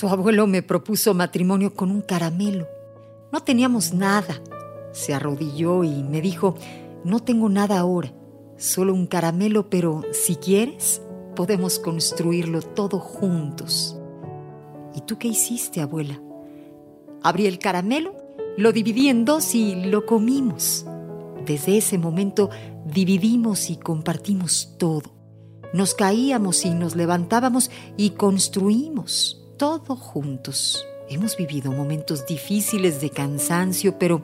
Tu abuelo me propuso matrimonio con un caramelo. No teníamos nada. Se arrodilló y me dijo, no tengo nada ahora, solo un caramelo, pero si quieres, podemos construirlo todo juntos. ¿Y tú qué hiciste, abuela? Abrí el caramelo, lo dividí en dos y lo comimos. Desde ese momento dividimos y compartimos todo. Nos caíamos y nos levantábamos y construimos todo juntos. Hemos vivido momentos difíciles de cansancio, pero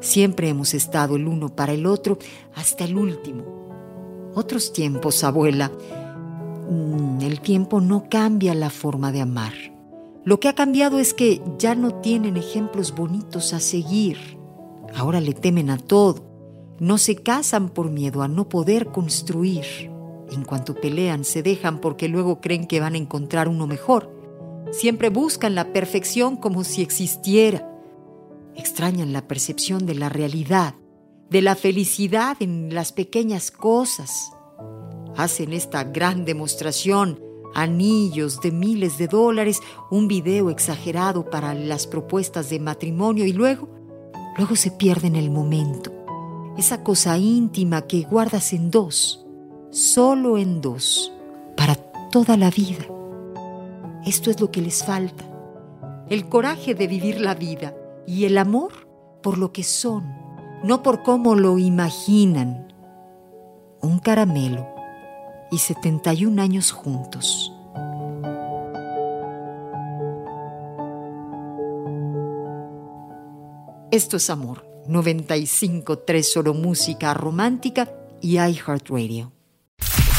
siempre hemos estado el uno para el otro hasta el último. Otros tiempos, abuela. Mm, el tiempo no cambia la forma de amar. Lo que ha cambiado es que ya no tienen ejemplos bonitos a seguir. Ahora le temen a todo. No se casan por miedo a no poder construir. En cuanto pelean, se dejan porque luego creen que van a encontrar uno mejor. Siempre buscan la perfección como si existiera. Extrañan la percepción de la realidad, de la felicidad en las pequeñas cosas. Hacen esta gran demostración, anillos de miles de dólares, un video exagerado para las propuestas de matrimonio y luego, luego se pierden el momento esa cosa íntima que guardas en dos, solo en dos, para toda la vida. Esto es lo que les falta. El coraje de vivir la vida y el amor por lo que son, no por cómo lo imaginan. Un caramelo y 71 años juntos. Esto es amor 95.3 Solo Música Romántica y iHeartRadio.